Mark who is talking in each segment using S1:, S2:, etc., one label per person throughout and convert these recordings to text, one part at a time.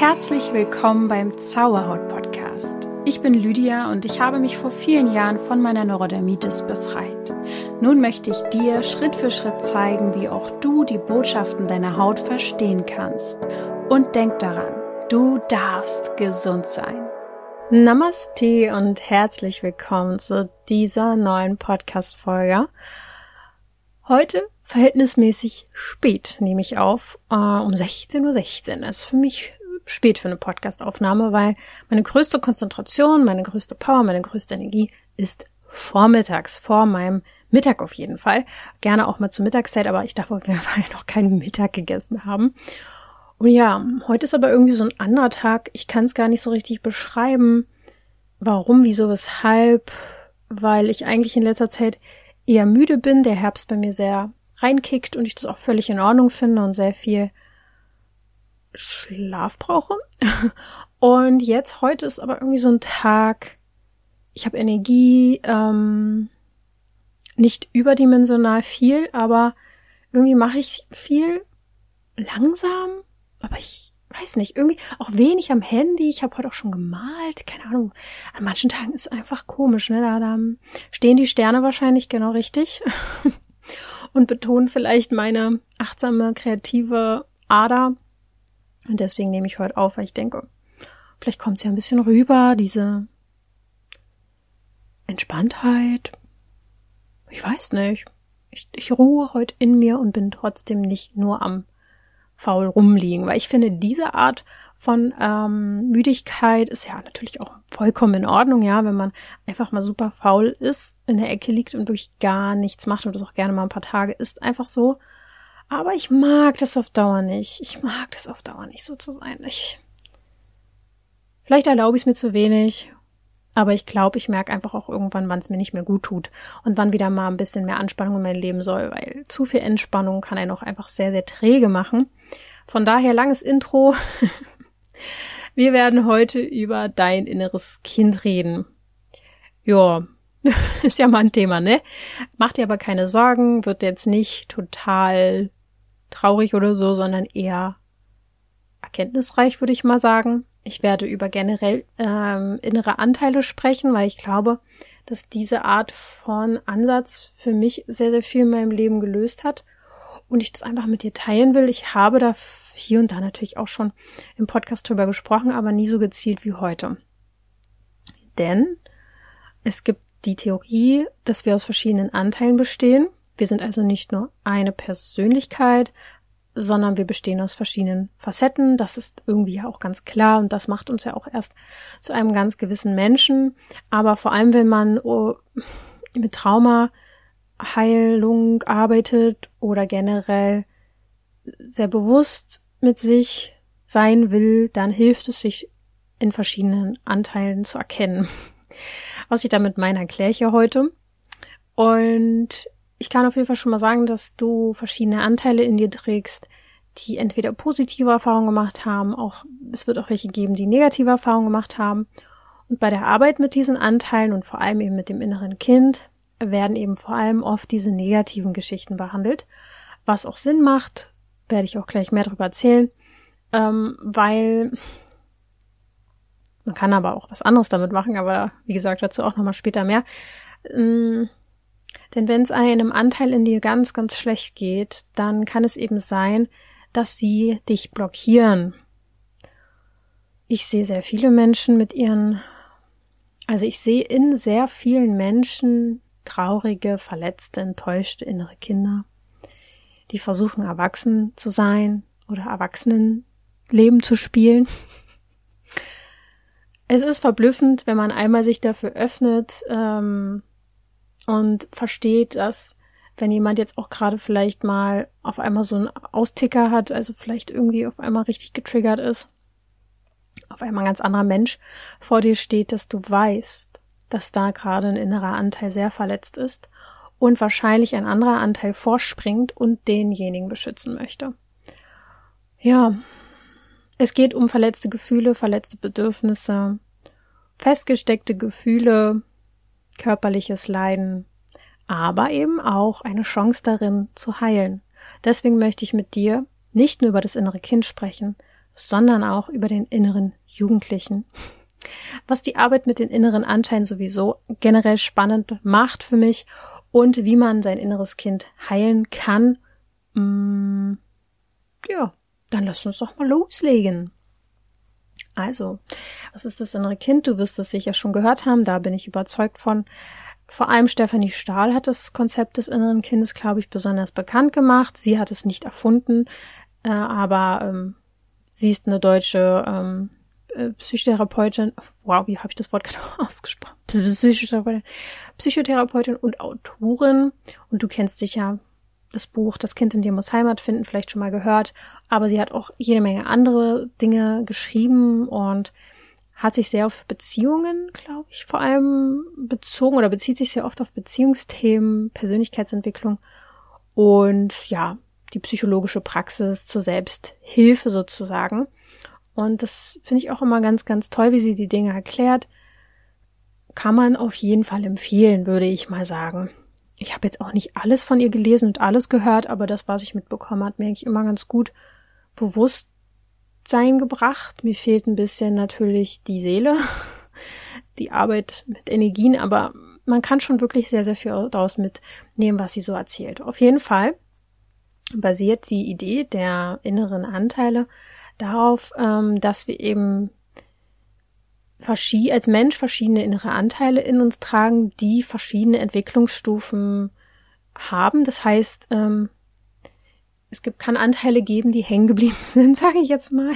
S1: Herzlich willkommen beim Zauberhaut Podcast. Ich bin Lydia und ich habe mich vor vielen Jahren von meiner Neurodermitis befreit. Nun möchte ich dir Schritt für Schritt zeigen, wie auch du die Botschaften deiner Haut verstehen kannst. Und denk daran, du darfst gesund sein. Namaste und herzlich willkommen zu dieser neuen Podcast-Folge. Heute verhältnismäßig spät nehme ich auf, äh, um 16.16 Uhr. 16. Das ist für mich spät für eine Podcastaufnahme, weil meine größte Konzentration, meine größte Power, meine größte Energie ist vormittags, vor meinem Mittag auf jeden Fall. Gerne auch mal zur Mittagszeit, aber ich darf auf jeden Fall noch keinen Mittag gegessen haben. Und ja, heute ist aber irgendwie so ein anderer Tag. Ich kann es gar nicht so richtig beschreiben. Warum, wieso, weshalb? Weil ich eigentlich in letzter Zeit eher müde bin, der Herbst bei mir sehr reinkickt und ich das auch völlig in Ordnung finde und sehr viel Schlaf brauche. Und jetzt, heute ist aber irgendwie so ein Tag, ich habe Energie, ähm, nicht überdimensional viel, aber irgendwie mache ich viel langsam, aber ich weiß nicht, irgendwie auch wenig am Handy. Ich habe heute auch schon gemalt, keine Ahnung. An manchen Tagen ist einfach komisch, ne? Da, da stehen die Sterne wahrscheinlich genau richtig und betonen vielleicht meine achtsame, kreative Ader und deswegen nehme ich heute auf, weil ich denke, vielleicht kommt es ja ein bisschen rüber, diese Entspanntheit. Ich weiß nicht. Ich, ich ruhe heute in mir und bin trotzdem nicht nur am faul rumliegen, weil ich finde, diese Art von ähm, Müdigkeit ist ja natürlich auch vollkommen in Ordnung, ja, wenn man einfach mal super faul ist, in der Ecke liegt und wirklich gar nichts macht und das auch gerne mal ein paar Tage ist, einfach so. Aber ich mag das auf Dauer nicht. Ich mag das auf Dauer nicht so zu sein. Ich Vielleicht erlaube ich es mir zu wenig, aber ich glaube, ich merke einfach auch irgendwann, wann es mir nicht mehr gut tut und wann wieder mal ein bisschen mehr Anspannung in mein Leben soll, weil zu viel Entspannung kann einen auch einfach sehr, sehr träge machen. Von daher langes Intro. Wir werden heute über dein inneres Kind reden. Ja, ist ja mal ein Thema, ne? Mach dir aber keine Sorgen, wird jetzt nicht total traurig oder so, sondern eher erkenntnisreich, würde ich mal sagen. Ich werde über generell ähm, innere Anteile sprechen, weil ich glaube, dass diese Art von Ansatz für mich sehr, sehr viel in meinem Leben gelöst hat und ich das einfach mit dir teilen will. Ich habe da hier und da natürlich auch schon im Podcast drüber gesprochen, aber nie so gezielt wie heute. Denn es gibt die Theorie, dass wir aus verschiedenen Anteilen bestehen wir sind also nicht nur eine Persönlichkeit, sondern wir bestehen aus verschiedenen Facetten. Das ist irgendwie ja auch ganz klar und das macht uns ja auch erst zu einem ganz gewissen Menschen. Aber vor allem, wenn man oh, mit Traumaheilung arbeitet oder generell sehr bewusst mit sich sein will, dann hilft es sich in verschiedenen Anteilen zu erkennen. Was ich damit meine, erkläre ich ja heute. Und ich kann auf jeden Fall schon mal sagen, dass du verschiedene Anteile in dir trägst, die entweder positive Erfahrungen gemacht haben, auch es wird auch welche geben, die negative Erfahrungen gemacht haben. Und bei der Arbeit mit diesen Anteilen und vor allem eben mit dem inneren Kind werden eben vor allem oft diese negativen Geschichten behandelt, was auch Sinn macht, werde ich auch gleich mehr darüber erzählen, ähm, weil man kann aber auch was anderes damit machen, aber wie gesagt dazu auch nochmal später mehr. Ähm, denn wenn es einem Anteil in dir ganz, ganz schlecht geht, dann kann es eben sein, dass sie dich blockieren. Ich sehe sehr viele Menschen mit ihren, also ich sehe in sehr vielen Menschen traurige, verletzte, enttäuschte innere Kinder, die versuchen erwachsen zu sein oder Erwachsenenleben zu spielen. Es ist verblüffend, wenn man einmal sich dafür öffnet, ähm, und versteht, dass wenn jemand jetzt auch gerade vielleicht mal auf einmal so einen Austicker hat, also vielleicht irgendwie auf einmal richtig getriggert ist, auf einmal ein ganz anderer Mensch vor dir steht, dass du weißt, dass da gerade ein innerer Anteil sehr verletzt ist und wahrscheinlich ein anderer Anteil vorspringt und denjenigen beschützen möchte. Ja, es geht um verletzte Gefühle, verletzte Bedürfnisse, festgesteckte Gefühle, körperliches Leiden, aber eben auch eine Chance darin zu heilen. Deswegen möchte ich mit dir nicht nur über das innere Kind sprechen, sondern auch über den inneren Jugendlichen. Was die Arbeit mit den inneren Anteilen sowieso generell spannend macht für mich und wie man sein inneres Kind heilen kann. Mm, ja, dann lasst uns doch mal loslegen. Also, was ist das innere Kind? Du wirst es sicher schon gehört haben, da bin ich überzeugt von. Vor allem Stephanie Stahl hat das Konzept des inneren Kindes, glaube ich, besonders bekannt gemacht. Sie hat es nicht erfunden, äh, aber ähm, sie ist eine deutsche ähm, äh, Psychotherapeutin. Wow, wie habe ich das Wort gerade ausgesprochen? Psychotherapeutin, Psychotherapeutin und Autorin. Und du kennst sicher das Buch Das Kind in dir muss Heimat finden, vielleicht schon mal gehört. Aber sie hat auch jede Menge andere Dinge geschrieben und hat sich sehr auf Beziehungen, glaube ich, vor allem bezogen oder bezieht sich sehr oft auf Beziehungsthemen, Persönlichkeitsentwicklung und ja, die psychologische Praxis zur Selbsthilfe sozusagen. Und das finde ich auch immer ganz, ganz toll, wie sie die Dinge erklärt. Kann man auf jeden Fall empfehlen, würde ich mal sagen. Ich habe jetzt auch nicht alles von ihr gelesen und alles gehört, aber das, was ich mitbekommen hat, mir eigentlich immer ganz gut bewusst Bewusstsein gebracht. Mir fehlt ein bisschen natürlich die Seele, die Arbeit mit Energien, aber man kann schon wirklich sehr, sehr viel daraus mitnehmen, was sie so erzählt. Auf jeden Fall basiert die Idee der inneren Anteile darauf, ähm, dass wir eben als Mensch verschiedene innere Anteile in uns tragen, die verschiedene Entwicklungsstufen haben. Das heißt, ähm, es gibt, kann Anteile geben, die hängen geblieben sind, sage ich jetzt mal.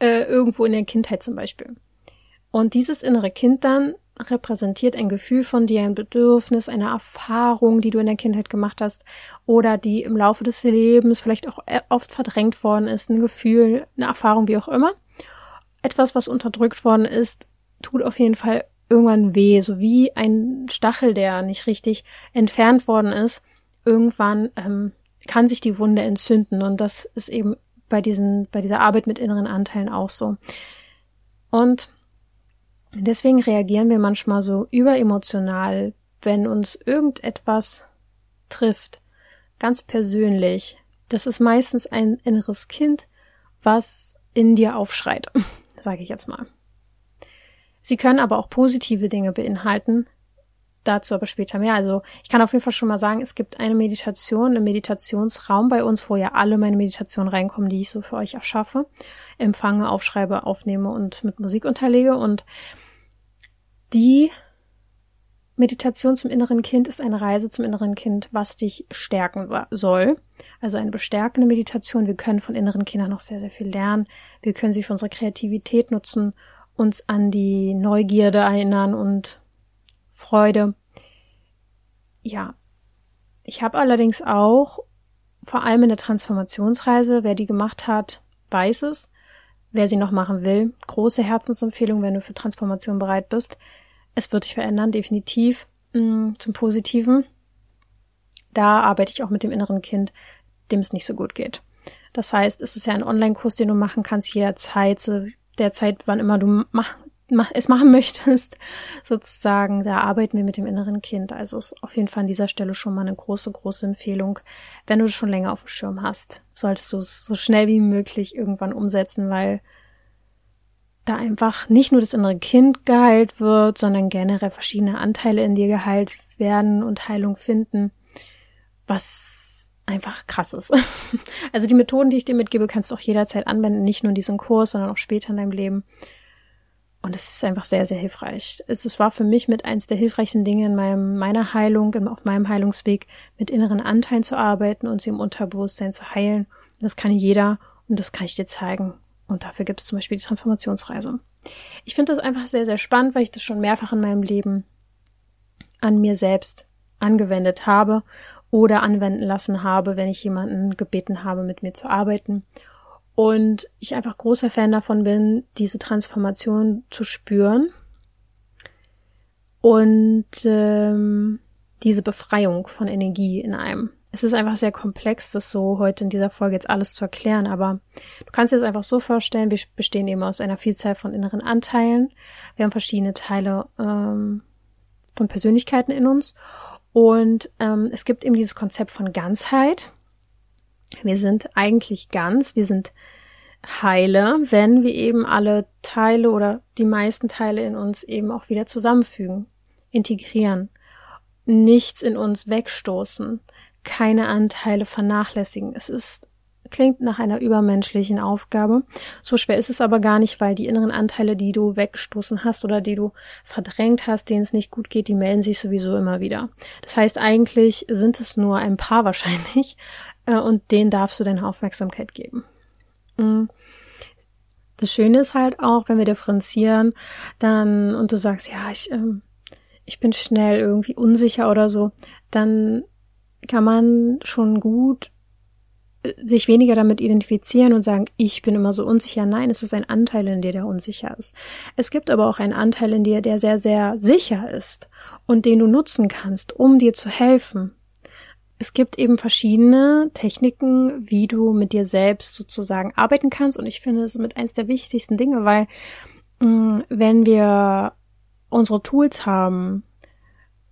S1: Äh, irgendwo in der Kindheit zum Beispiel. Und dieses innere Kind dann repräsentiert ein Gefühl von dir, ein Bedürfnis, eine Erfahrung, die du in der Kindheit gemacht hast oder die im Laufe des Lebens vielleicht auch äh, oft verdrängt worden ist, ein Gefühl, eine Erfahrung, wie auch immer. Etwas, was unterdrückt worden ist, tut auf jeden Fall irgendwann weh, so wie ein Stachel, der nicht richtig entfernt worden ist. Irgendwann ähm, kann sich die Wunde entzünden und das ist eben bei diesen, bei dieser Arbeit mit inneren Anteilen auch so. Und deswegen reagieren wir manchmal so überemotional, wenn uns irgendetwas trifft, ganz persönlich. Das ist meistens ein inneres Kind, was in dir aufschreit, sage ich jetzt mal. Sie können aber auch positive Dinge beinhalten, dazu aber später mehr. Also ich kann auf jeden Fall schon mal sagen, es gibt eine Meditation, einen Meditationsraum bei uns, wo ja alle meine Meditationen reinkommen, die ich so für euch erschaffe, empfange, aufschreibe, aufnehme und mit Musik unterlege. Und die Meditation zum inneren Kind ist eine Reise zum inneren Kind, was dich stärken soll. Also eine bestärkende Meditation. Wir können von inneren Kindern noch sehr, sehr viel lernen. Wir können sie für unsere Kreativität nutzen, uns an die Neugierde erinnern und Freude. Ja, ich habe allerdings auch, vor allem in der Transformationsreise, wer die gemacht hat, weiß es. Wer sie noch machen will, große Herzensempfehlung, wenn du für Transformation bereit bist. Es wird dich verändern, definitiv mh, mm, zum Positiven. Da arbeite ich auch mit dem inneren Kind, dem es nicht so gut geht. Das heißt, es ist ja ein Online-Kurs, den du machen kannst jederzeit, zu der Zeit, wann immer du mach, es machen möchtest, sozusagen, da arbeiten wir mit dem inneren Kind. Also ist auf jeden Fall an dieser Stelle schon mal eine große, große Empfehlung. Wenn du es schon länger auf dem Schirm hast, solltest du es so schnell wie möglich irgendwann umsetzen, weil da einfach nicht nur das innere Kind geheilt wird, sondern generell verschiedene Anteile in dir geheilt werden und Heilung finden, was einfach krass ist. Also die Methoden, die ich dir mitgebe, kannst du auch jederzeit anwenden, nicht nur in diesem Kurs, sondern auch später in deinem Leben. Und es ist einfach sehr, sehr hilfreich. Es, war für mich mit eins der hilfreichsten Dinge in meinem, meiner Heilung, auf meinem Heilungsweg, mit inneren Anteilen zu arbeiten und sie im Unterbewusstsein zu heilen. Das kann jeder und das kann ich dir zeigen. Und dafür gibt es zum Beispiel die Transformationsreise. Ich finde das einfach sehr, sehr spannend, weil ich das schon mehrfach in meinem Leben an mir selbst angewendet habe oder anwenden lassen habe, wenn ich jemanden gebeten habe, mit mir zu arbeiten. Und ich einfach großer Fan davon bin, diese Transformation zu spüren und ähm, diese Befreiung von Energie in einem. Es ist einfach sehr komplex, das so heute in dieser Folge jetzt alles zu erklären, aber du kannst dir das einfach so vorstellen, wir bestehen eben aus einer Vielzahl von inneren Anteilen. Wir haben verschiedene Teile ähm, von Persönlichkeiten in uns und ähm, es gibt eben dieses Konzept von Ganzheit wir sind eigentlich ganz, wir sind heile, wenn wir eben alle Teile oder die meisten Teile in uns eben auch wieder zusammenfügen, integrieren, nichts in uns wegstoßen, keine Anteile vernachlässigen. Es ist klingt nach einer übermenschlichen Aufgabe. So schwer ist es aber gar nicht, weil die inneren Anteile, die du weggestoßen hast oder die du verdrängt hast, denen es nicht gut geht, die melden sich sowieso immer wieder. Das heißt, eigentlich sind es nur ein paar wahrscheinlich äh, und denen darfst du deine Aufmerksamkeit geben. Mhm. Das Schöne ist halt auch, wenn wir differenzieren, dann und du sagst, ja, ich, ähm, ich bin schnell irgendwie unsicher oder so, dann kann man schon gut sich weniger damit identifizieren und sagen, ich bin immer so unsicher. Nein, es ist ein Anteil in dir, der unsicher ist. Es gibt aber auch einen Anteil in dir, der sehr, sehr sicher ist und den du nutzen kannst, um dir zu helfen. Es gibt eben verschiedene Techniken, wie du mit dir selbst sozusagen arbeiten kannst und ich finde es mit eins der wichtigsten Dinge, weil mh, mm, wenn wir unsere Tools haben,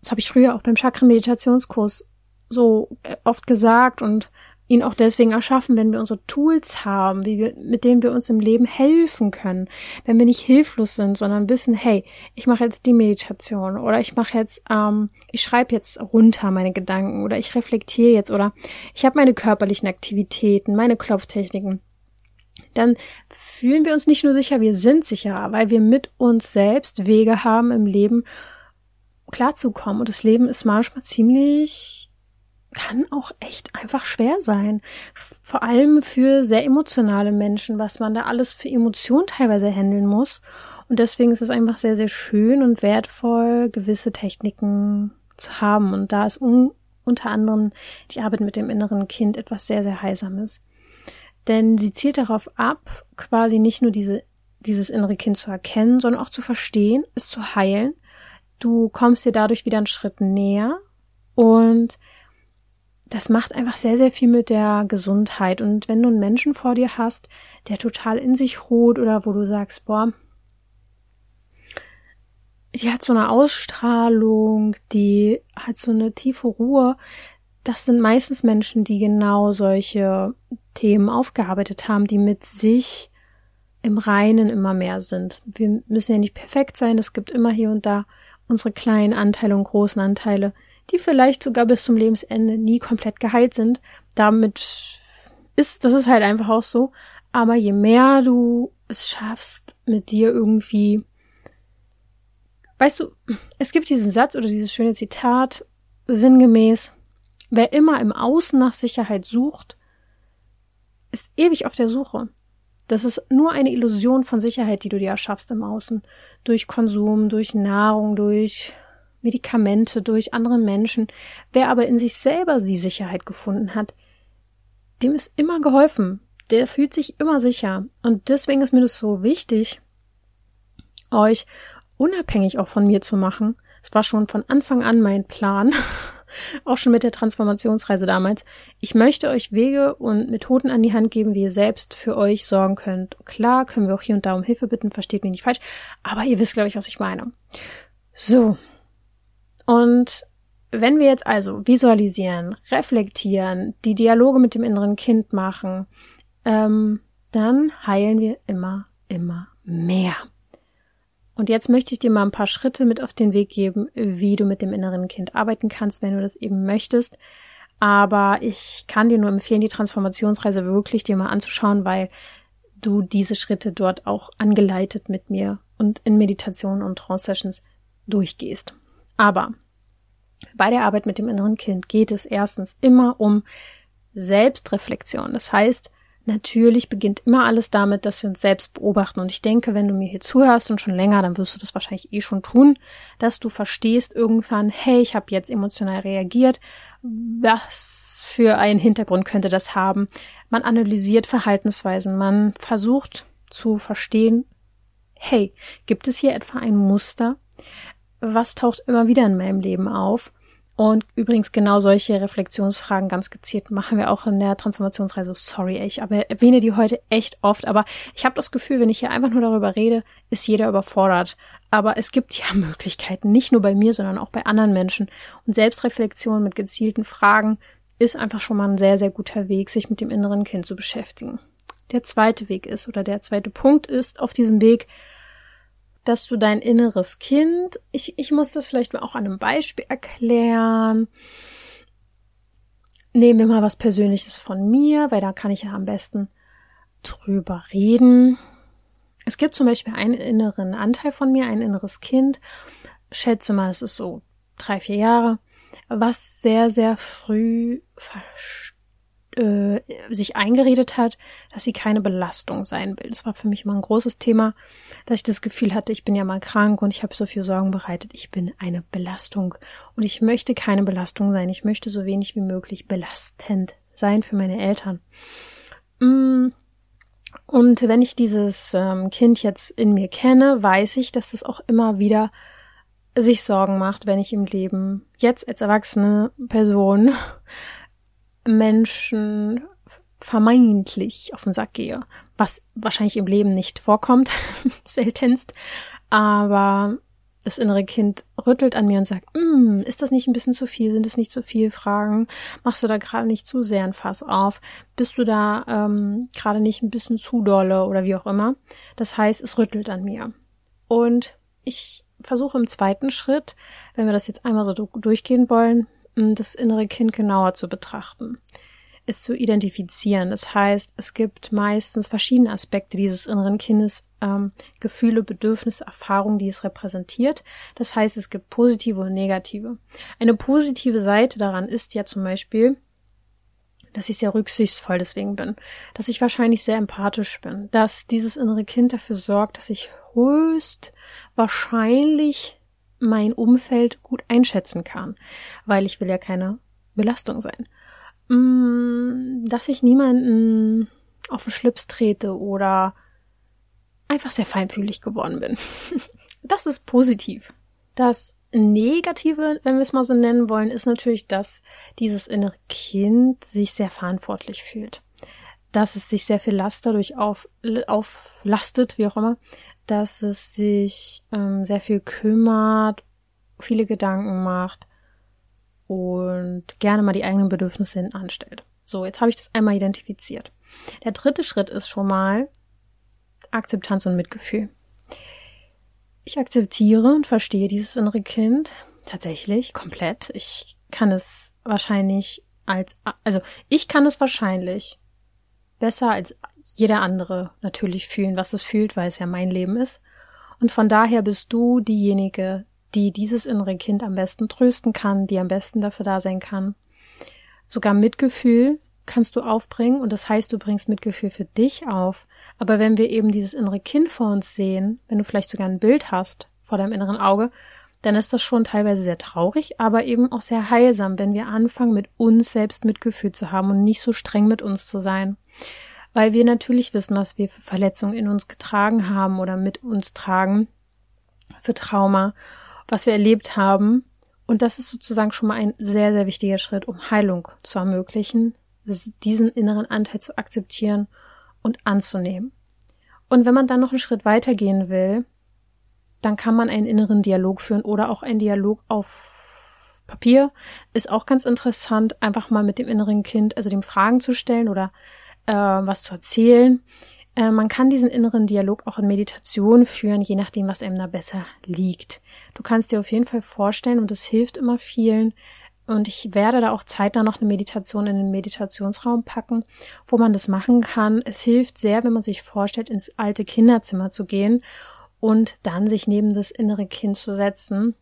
S1: das habe ich früher auch beim Chakra-Meditationskurs so äh, oft gesagt und ihn auch deswegen erschaffen, wenn wir unsere Tools haben, wie wir, mit denen wir uns im Leben helfen können, wenn wir nicht hilflos sind, sondern wissen, hey, ich mache jetzt die Meditation oder ich mache jetzt, ähm, ich schreibe jetzt runter meine Gedanken oder ich reflektiere jetzt oder ich habe meine körperlichen Aktivitäten, meine Klopftechniken. Dann fühlen wir uns nicht nur sicher, wir sind sicherer, weil wir mit uns selbst Wege haben im Leben klarzukommen. Und das Leben ist manchmal ziemlich kann auch echt einfach schwer sein. Vor allem für sehr emotionale Menschen, was man da alles für Emotionen teilweise handeln muss. Und deswegen ist es einfach sehr, sehr schön und wertvoll, gewisse Techniken zu haben. Und da ist un unter anderem die Arbeit mit dem inneren Kind etwas sehr, sehr Heilsames. Denn sie zielt darauf ab, quasi nicht nur diese, dieses innere Kind zu erkennen, sondern auch zu verstehen, es zu heilen. Du kommst dir dadurch wieder einen Schritt näher und das macht einfach sehr, sehr viel mit der Gesundheit. Und wenn du einen Menschen vor dir hast, der total in sich ruht oder wo du sagst, boah, die hat so eine Ausstrahlung, die hat so eine tiefe Ruhe, das sind meistens Menschen, die genau solche Themen aufgearbeitet haben, die mit sich im Reinen immer mehr sind. Wir müssen ja nicht perfekt sein, es gibt immer hier und da unsere kleinen Anteile und großen Anteile, die vielleicht sogar bis zum Lebensende nie komplett geheilt sind. Damit ist, das ist halt einfach auch so. Aber je mehr du es schaffst, mit dir irgendwie, weißt du, es gibt diesen Satz oder dieses schöne Zitat, sinngemäß, wer immer im Außen nach Sicherheit sucht, ist ewig auf der Suche. Das ist nur eine Illusion von Sicherheit, die du dir erschaffst im Außen. Durch Konsum, durch Nahrung, durch Medikamente durch andere Menschen. Wer aber in sich selber die Sicherheit gefunden hat, dem ist immer geholfen. Der fühlt sich immer sicher. Und deswegen ist mir das so wichtig, euch unabhängig auch von mir zu machen. Es war schon von Anfang an mein Plan, auch schon mit der Transformationsreise damals. Ich möchte euch Wege und Methoden an die Hand geben, wie ihr selbst für euch sorgen könnt. Klar, können wir auch hier und da um Hilfe bitten, versteht mich nicht falsch, aber ihr wisst, glaube ich, was ich meine. So, und wenn wir jetzt also visualisieren, reflektieren, die Dialoge mit dem inneren Kind machen, ähm, dann heilen wir immer, immer mehr. Und jetzt möchte ich dir mal ein paar Schritte mit auf den Weg geben, wie du mit dem inneren Kind arbeiten kannst, wenn du das eben möchtest. Aber ich kann dir nur empfehlen, die Transformationsreise wirklich dir mal anzuschauen, weil du diese Schritte dort auch angeleitet mit mir und in Meditationen und Trance-Sessions durchgehst. Aber bei der Arbeit mit dem inneren Kind geht es erstens immer um Selbstreflexion. Das heißt, natürlich beginnt immer alles damit, dass wir uns selbst beobachten. Und ich denke, wenn du mir hier zuhörst und schon länger, dann wirst du das wahrscheinlich eh schon tun, dass du verstehst irgendwann, hey, ich habe jetzt emotional reagiert. Was für einen Hintergrund könnte das haben? Man analysiert Verhaltensweisen, man versucht zu verstehen, hey, gibt es hier etwa ein Muster? Was taucht immer wieder in meinem Leben auf? Und übrigens genau solche Reflexionsfragen ganz gezielt machen wir auch in der Transformationsreise. Sorry, ich erwähne die heute echt oft, aber ich habe das Gefühl, wenn ich hier einfach nur darüber rede, ist jeder überfordert. Aber es gibt ja Möglichkeiten, nicht nur bei mir, sondern auch bei anderen Menschen. Und Selbstreflexion mit gezielten Fragen ist einfach schon mal ein sehr, sehr guter Weg, sich mit dem inneren Kind zu beschäftigen. der zweite Weg ist oder der zweite Punkt ist auf diesem Weg, dass du dein inneres Kind, ich, ich muss das vielleicht mal auch an einem Beispiel erklären. Nehmen wir mal was Persönliches von mir, weil da kann ich ja am besten drüber reden. Es gibt zum Beispiel einen inneren Anteil von mir, ein inneres Kind. Schätze mal, es ist so drei, vier Jahre, was sehr, sehr früh äh, sich eingeredet hat, dass sie keine Belastung sein will. Das war für mich immer ein großes Thema, dass ich das Gefühl hatte, ich bin ja mal krank und ich habe so viel Sorgen bereitet. Ich bin eine Belastung und ich möchte keine Belastung sein. Ich möchte so wenig wie möglich belastend sein für meine Eltern. Mm. Und wenn ich dieses ähm, Kind jetzt in mir kenne, weiß ich, dass das auch immer wieder sich Sorgen macht, wenn ich im Leben jetzt als erwachsene Person Menschen vermeintlich auf den Sack gehe, was wahrscheinlich im Leben nicht vorkommt, seltenst, aber das innere Kind rüttelt an mir und sagt, mm, ist das nicht ein bisschen zu viel? Sind es nicht zu viel Fragen? Machst du da gerade nicht zu sehr ein Fass auf? Bist du da ähm, gerade nicht ein bisschen zu dolle oder wie auch immer? Das heißt, es rüttelt an mir. Und ich versuche im zweiten Schritt, wenn wir das jetzt einmal so durchgehen wollen, das innere Kind genauer zu betrachten, es zu identifizieren. Das heißt, es gibt meistens verschiedene Aspekte dieses inneren Kindes, ähm, Gefühle, Bedürfnisse, Erfahrungen, die es repräsentiert. Das heißt, es gibt positive und negative. Eine positive Seite daran ist ja zum Beispiel, dass ich sehr rücksichtsvoll deswegen bin, dass ich wahrscheinlich sehr empathisch bin, dass dieses innere Kind dafür sorgt, dass ich höchst wahrscheinlich mein Umfeld gut einschätzen kann, weil ich will ja keine Belastung sein. Mm, dass ich niemanden auf den Schlips trete oder einfach sehr feinfühlig geworden bin. Das ist positiv. Das Negative, wenn wir es mal so nennen wollen, ist natürlich, dass dieses innere Kind sich sehr verantwortlich fühlt. Dass es sich sehr viel Last dadurch auf, auflastet, wie auch immer, dass es sich ähm, sehr viel kümmert, viele Gedanken macht und gerne mal die eigenen Bedürfnisse hinten anstellt. So, jetzt habe ich das einmal identifiziert. Der dritte Schritt ist schon mal Akzeptanz und Mitgefühl. Ich akzeptiere und verstehe dieses innere Kind tatsächlich komplett. Ich kann es wahrscheinlich als, also ich kann es wahrscheinlich besser als jeder andere natürlich fühlen, was es fühlt, weil es ja mein Leben ist. Und von daher bist du diejenige, die dieses innere Kind am besten trösten kann, die am besten dafür da sein kann. Sogar Mitgefühl kannst du aufbringen und das heißt, du bringst Mitgefühl für dich auf. Aber wenn wir eben dieses innere Kind vor uns sehen, wenn du vielleicht sogar ein Bild hast vor deinem inneren Auge, dann ist das schon teilweise sehr traurig, aber eben auch sehr heilsam, wenn wir anfangen, mit uns selbst Mitgefühl zu haben und nicht so streng mit uns zu sein weil wir natürlich wissen, was wir für Verletzungen in uns getragen haben oder mit uns tragen, für Trauma, was wir erlebt haben. Und das ist sozusagen schon mal ein sehr, sehr wichtiger Schritt, um Heilung zu ermöglichen, diesen inneren Anteil zu akzeptieren und anzunehmen. Und wenn man dann noch einen Schritt weitergehen will, dann kann man einen inneren Dialog führen oder auch einen Dialog auf Papier. Ist auch ganz interessant, einfach mal mit dem inneren Kind, also dem Fragen zu stellen oder äh, was zu erzählen. Äh, man kann diesen inneren Dialog auch in Meditation führen, je nachdem, was einem da besser liegt. Du kannst dir auf jeden Fall vorstellen, und das hilft immer vielen, und ich werde da auch zeitnah noch eine Meditation in den Meditationsraum packen, wo man das machen kann. Es hilft sehr, wenn man sich vorstellt, ins alte Kinderzimmer zu gehen und dann sich neben das innere Kind zu setzen,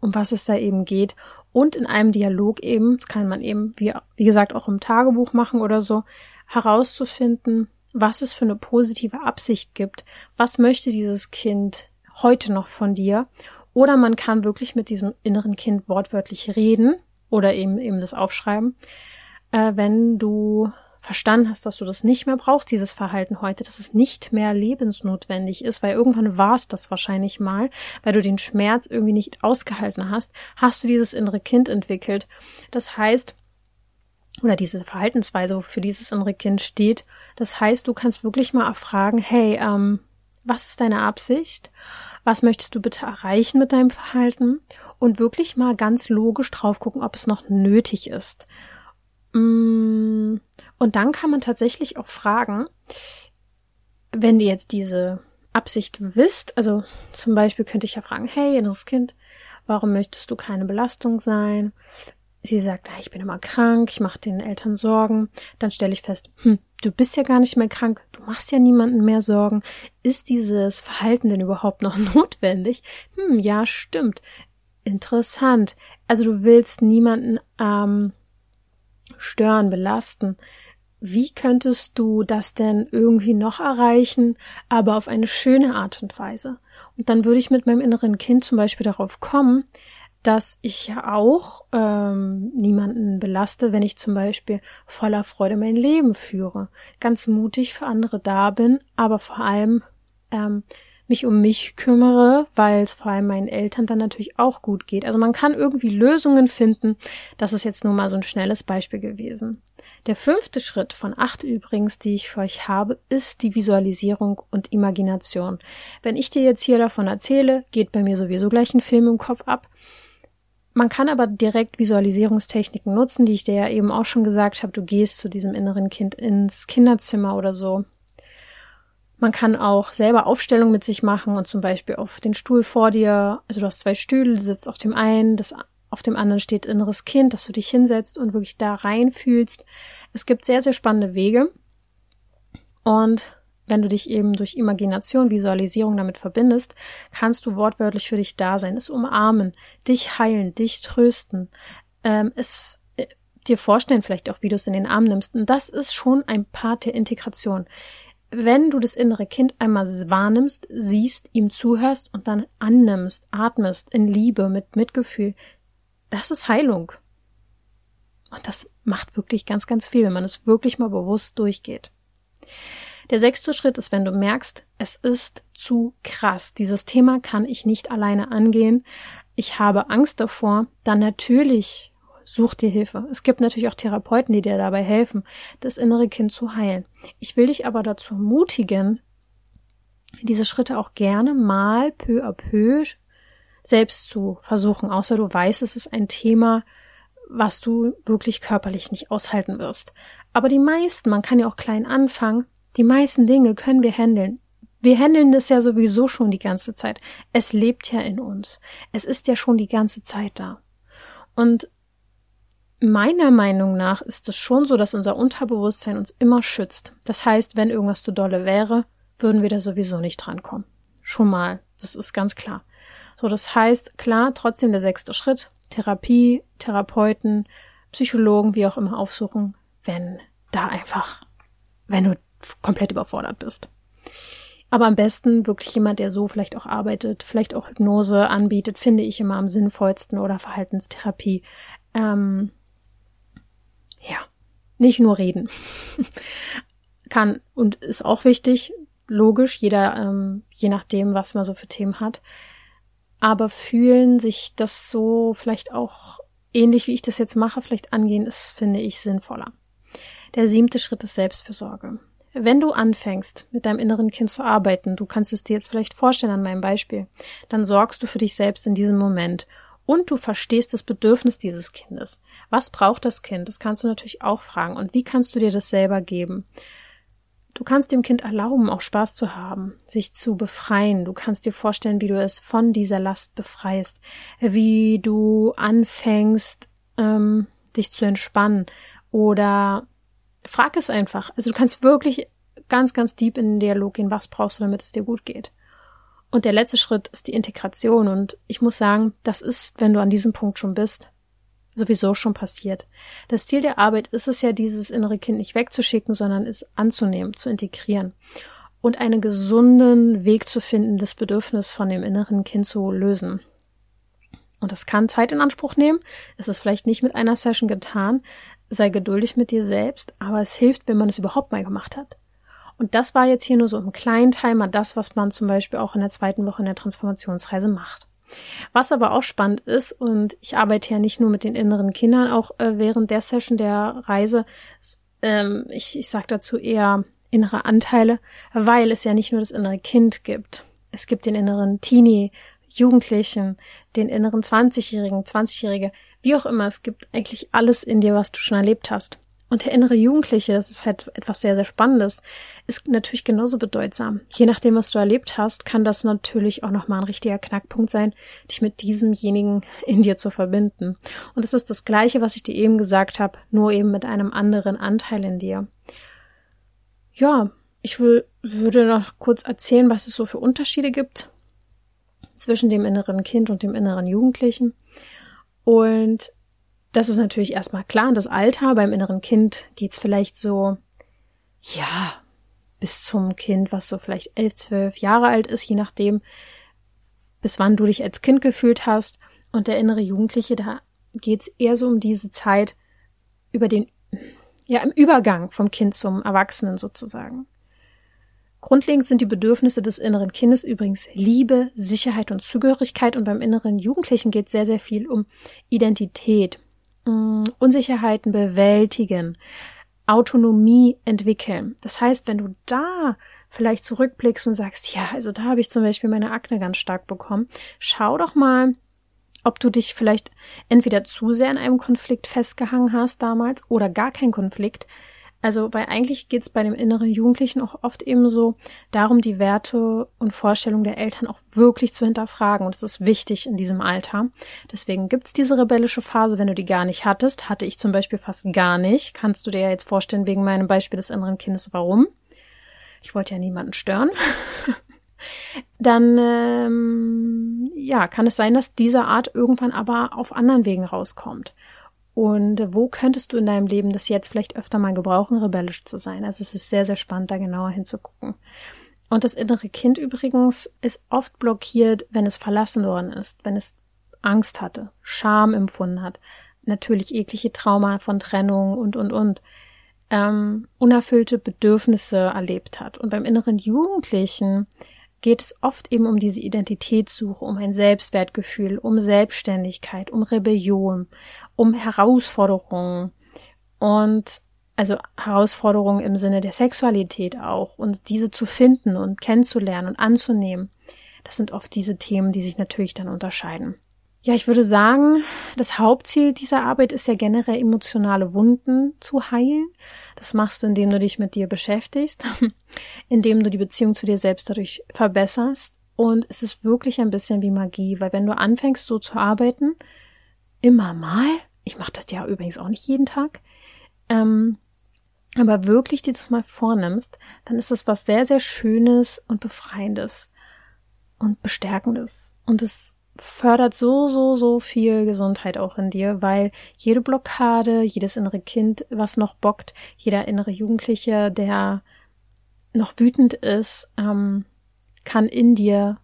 S1: um was es da eben geht. Und in einem Dialog eben, das kann man eben, wie, wie gesagt, auch im Tagebuch machen oder so, herauszufinden, was es für eine positive Absicht gibt. Was möchte dieses Kind heute noch von dir? Oder man kann wirklich mit diesem inneren Kind wortwörtlich reden oder eben eben das aufschreiben. Äh, wenn du verstanden hast, dass du das nicht mehr brauchst, dieses Verhalten heute, dass es nicht mehr lebensnotwendig ist, weil irgendwann war es das wahrscheinlich mal, weil du den Schmerz irgendwie nicht ausgehalten hast, hast du dieses innere Kind entwickelt. Das heißt, oder diese Verhaltensweise, wofür dieses innere Kind steht. Das heißt, du kannst wirklich mal erfragen, hey, ähm, was ist deine Absicht? Was möchtest du bitte erreichen mit deinem Verhalten? Und wirklich mal ganz logisch drauf gucken, ob es noch nötig ist. Mm, Und dann kann man tatsächlich auch fragen, wenn du jetzt diese Absicht wisst, also zum Beispiel könnte ich ja fragen, hey, inneres Kind, warum möchtest du keine Belastung sein? Sie sagt, ich bin immer krank, ich mache den Eltern Sorgen. Dann stelle ich fest, hm, du bist ja gar nicht mehr krank, du machst ja niemanden mehr Sorgen. Ist dieses Verhalten denn überhaupt noch notwendig? Hm, ja, stimmt. Interessant. Also du willst niemanden ähm, stören, belasten. Wie könntest du das denn irgendwie noch erreichen, aber auf eine schöne Art und Weise? Und dann würde ich mit meinem inneren Kind zum Beispiel darauf kommen, dass ich ja auch ähm, niemanden belaste, wenn ich zum Beispiel voller Freude mein Leben führe, ganz mutig für andere da bin, aber vor allem ähm, mich um mich kümmere, weil es vor allem meinen Eltern dann natürlich auch gut geht. Also man kann irgendwie Lösungen finden. Das ist jetzt nur mal so ein schnelles Beispiel gewesen. Der fünfte Schritt von acht übrigens, die ich für euch habe, ist die Visualisierung und Imagination. Wenn ich dir jetzt hier davon erzähle, geht bei mir sowieso gleich ein Film im Kopf ab. Man kann aber direkt Visualisierungstechniken nutzen, die ich dir ja eben auch schon gesagt habe. Du gehst zu diesem inneren Kind ins Kinderzimmer oder so man kann auch selber Aufstellung mit sich machen und zum Beispiel auf den Stuhl vor dir, also du hast zwei Stühle, du sitzt auf dem einen, das, auf dem anderen steht inneres Kind, dass du dich hinsetzt und wirklich da reinfühlst. Es gibt sehr, sehr spannende Wege. Und wenn du dich eben durch Imagination, Visualisierung damit verbindest, kannst du wortwörtlich für dich da sein, es umarmen, dich heilen, dich trösten, ähm, es äh, dir vorstellen vielleicht auch, wie du es in den Arm nimmst. Und das ist schon ein Part der Integration wenn du das innere Kind einmal wahrnimmst, siehst, ihm zuhörst und dann annimmst, atmest in Liebe, mit Mitgefühl, das ist Heilung. Und das macht wirklich ganz, ganz viel, wenn man es wirklich mal bewusst durchgeht. Der sechste Schritt ist, wenn du merkst, es ist zu krass. Dieses Thema kann ich nicht alleine angehen. Ich habe Angst davor, dann natürlich Such dir Hilfe. Es gibt natürlich auch Therapeuten, die dir dabei helfen, das innere Kind zu heilen. Ich will dich aber dazu mutigen, diese Schritte auch gerne mal peu à peu selbst zu versuchen, außer du weißt, es ist ein Thema, was du wirklich körperlich nicht aushalten wirst. Aber die meisten, man kann ja auch klein anfangen, die meisten Dinge können wir handeln. Wir handeln das ja sowieso schon die ganze Zeit. Es lebt ja in uns. Es ist ja schon die ganze Zeit da. Und Meiner Meinung nach ist es schon so, dass unser Unterbewusstsein uns immer schützt. Das heißt, wenn irgendwas zu dolle wäre, würden wir da sowieso nicht drankommen. Schon mal. Das ist ganz klar. So, das heißt, klar, trotzdem der sechste Schritt. Therapie, Therapeuten, Psychologen, wie auch immer aufsuchen, wenn da einfach, wenn du komplett überfordert bist. Aber am besten wirklich jemand, der so vielleicht auch arbeitet, vielleicht auch Hypnose anbietet, finde ich immer am sinnvollsten oder Verhaltenstherapie. Ähm, ja, nicht nur reden. Kann und ist auch wichtig, logisch, jeder, ähm, je nachdem, was man so für Themen hat. Aber fühlen sich das so vielleicht auch ähnlich, wie ich das jetzt mache, vielleicht angehen, ist, finde ich, sinnvoller. Der siebte Schritt ist Selbstfürsorge. Wenn du anfängst, mit deinem inneren Kind zu arbeiten, du kannst es dir jetzt vielleicht vorstellen an meinem Beispiel, dann sorgst du für dich selbst in diesem Moment und du verstehst das Bedürfnis dieses Kindes. Was braucht das Kind? Das kannst du natürlich auch fragen. Und wie kannst du dir das selber geben? Du kannst dem Kind erlauben, auch Spaß zu haben, sich zu befreien. Du kannst dir vorstellen, wie du es von dieser Last befreist, wie du anfängst, ähm, dich zu entspannen oder frag es einfach. Also du kannst wirklich ganz, ganz deep in den Dialog gehen, was brauchst du, damit es dir gut geht. Und der letzte Schritt ist die Integration. Und ich muss sagen, das ist, wenn du an diesem Punkt schon bist, sowieso schon passiert. Das Ziel der Arbeit ist es ja, dieses innere Kind nicht wegzuschicken, sondern es anzunehmen, zu integrieren und einen gesunden Weg zu finden, das Bedürfnis von dem inneren Kind zu lösen. Und das kann Zeit in Anspruch nehmen. Es ist vielleicht nicht mit einer Session getan. Sei geduldig mit dir selbst, aber es hilft, wenn man es überhaupt mal gemacht hat. Und das war jetzt hier nur so im kleinen Teil mal das, was man zum Beispiel auch in der zweiten Woche in der Transformationsreise macht. Was aber auch spannend ist, und ich arbeite ja nicht nur mit den inneren Kindern, auch äh, während der Session der Reise, ähm, ich, ich sage dazu eher innere Anteile, weil es ja nicht nur das innere Kind gibt. Es gibt den inneren Teenie, Jugendlichen, den inneren 20-Jährigen, 20-Jährige, wie auch immer. Es gibt eigentlich alles in dir, was du schon erlebt hast. Und der innere Jugendliche, das ist halt etwas sehr, sehr Spannendes, ist natürlich genauso bedeutsam. Je nachdem, was du erlebt hast, kann das natürlich auch nochmal ein richtiger Knackpunkt sein, dich mit diesemjenigen in dir zu verbinden. Und es ist das Gleiche, was ich dir eben gesagt habe, nur eben mit einem anderen Anteil in dir. Ja, ich will, würde noch kurz erzählen, was es so für Unterschiede gibt zwischen dem inneren Kind und dem inneren Jugendlichen. Und das ist natürlich erstmal klar. Das Alter beim inneren Kind geht's vielleicht so, ja, bis zum Kind, was so vielleicht elf, zwölf Jahre alt ist, je nachdem, bis wann du dich als Kind gefühlt hast. Und der innere Jugendliche, da geht's eher so um diese Zeit über den, ja, im Übergang vom Kind zum Erwachsenen sozusagen. Grundlegend sind die Bedürfnisse des inneren Kindes übrigens Liebe, Sicherheit und Zugehörigkeit und beim inneren Jugendlichen geht es sehr, sehr viel um Identität, mm, Unsicherheiten bewältigen, Autonomie entwickeln. Das heißt, wenn du da vielleicht zurückblickst und sagst, ja, also da habe ich zum Beispiel meine Akne ganz stark bekommen, schau doch mal, ob du dich vielleicht entweder zu sehr in einem Konflikt festgehangen hast damals oder gar kein Konflikt, also, weil eigentlich geht es bei dem inneren Jugendlichen auch oft eben so darum, die Werte und Vorstellungen der Eltern auch wirklich zu hinterfragen. Und das ist wichtig in diesem Alter. Deswegen gibt es diese rebellische Phase, wenn du die gar nicht hattest. Hatte ich zum Beispiel fast gar nicht. Kannst du dir ja jetzt vorstellen, wegen meinem Beispiel des inneren Kindes, warum? Ich wollte ja niemanden stören. Dann ähm, ja, kann es sein, dass diese Art irgendwann aber auf anderen Wegen rauskommt. Und wo könntest du in deinem Leben das jetzt vielleicht öfter mal gebrauchen, rebellisch zu sein? Also es ist sehr, sehr spannend, da genauer hinzugucken. Und das innere Kind übrigens ist oft blockiert, wenn es verlassen worden ist, wenn es Angst hatte, Scham empfunden hat, natürlich eklige Trauma von Trennung und, und, und, ähm, unerfüllte Bedürfnisse erlebt hat. Und beim inneren Jugendlichen geht es oft eben um diese Identitätssuche, um ein Selbstwertgefühl, um Selbstständigkeit, um Rebellion, um Herausforderungen und also Herausforderungen im Sinne der Sexualität auch und diese zu finden und kennenzulernen und anzunehmen. Das sind oft diese Themen, die sich natürlich dann unterscheiden. Ja, ich würde sagen, das Hauptziel dieser Arbeit ist ja generell emotionale Wunden zu heilen. Das machst du, indem du dich mit dir beschäftigst, indem du die Beziehung zu dir selbst dadurch verbesserst. Und es ist wirklich ein bisschen wie Magie, weil wenn du anfängst so zu arbeiten, immer mal, ich mache das ja übrigens auch nicht jeden Tag, ähm, aber wirklich dir das mal vornimmst, dann ist das was sehr, sehr Schönes und Befreiendes und Bestärkendes. Und es fördert so, so, so viel Gesundheit auch in dir, weil jede Blockade, jedes innere Kind, was noch bockt, jeder innere Jugendliche, der noch wütend ist, ähm, kann in dir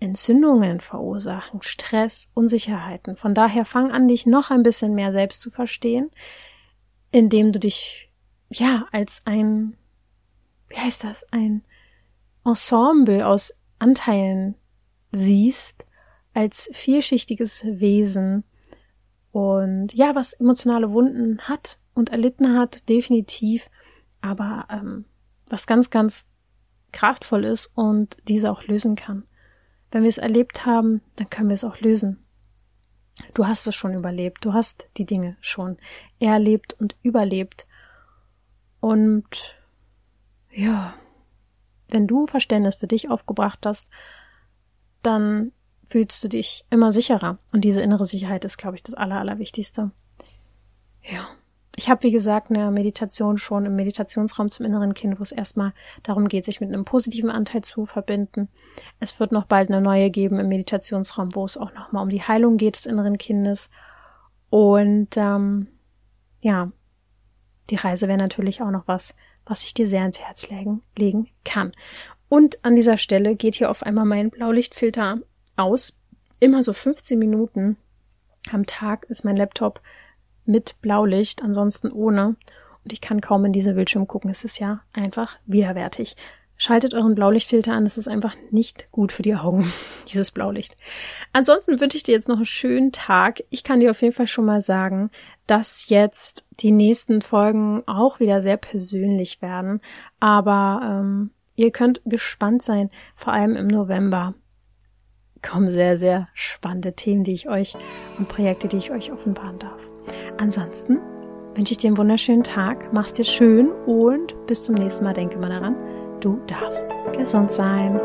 S1: Entzündungen verursachen, Stress, Unsicherheiten. Von daher fang an, dich noch ein bisschen mehr selbst zu verstehen, indem du dich, ja, als ein, wie heißt das, ein Ensemble aus Anteilen siehst als vielschichtiges Wesen und ja, was emotionale Wunden hat und erlitten hat, definitiv, aber ähm, was ganz, ganz kraftvoll ist und diese auch lösen kann. Wenn wir es erlebt haben, dann können wir es auch lösen. Du hast es schon überlebt, du hast die Dinge schon erlebt und überlebt. Und ja, wenn du Verständnis für dich aufgebracht hast, dann fühlst du dich immer sicherer. Und diese innere Sicherheit ist, glaube ich, das Aller, Allerwichtigste. Ja. Ich habe, wie gesagt, eine Meditation schon im Meditationsraum zum inneren Kind, wo es erstmal darum geht, sich mit einem positiven Anteil zu verbinden. Es wird noch bald eine neue geben im Meditationsraum, wo es auch nochmal um die Heilung geht des inneren Kindes. Und ähm, ja, die Reise wäre natürlich auch noch was, was ich dir sehr ans Herz legen, legen kann. Und an dieser Stelle geht hier auf einmal mein Blaulichtfilter aus. Immer so 15 Minuten am Tag ist mein Laptop mit Blaulicht, ansonsten ohne. Und ich kann kaum in diese Bildschirm gucken. Es ist ja einfach widerwärtig. Schaltet euren Blaulichtfilter an. Es ist einfach nicht gut für die Augen, dieses Blaulicht. Ansonsten wünsche ich dir jetzt noch einen schönen Tag. Ich kann dir auf jeden Fall schon mal sagen, dass jetzt die nächsten Folgen auch wieder sehr persönlich werden. Aber ähm, Ihr könnt gespannt sein, vor allem im November kommen sehr, sehr spannende Themen, die ich euch und Projekte, die ich euch offenbaren darf. Ansonsten wünsche ich dir einen wunderschönen Tag. Mach's dir schön und bis zum nächsten Mal. Denke mal daran, du darfst gesund sein.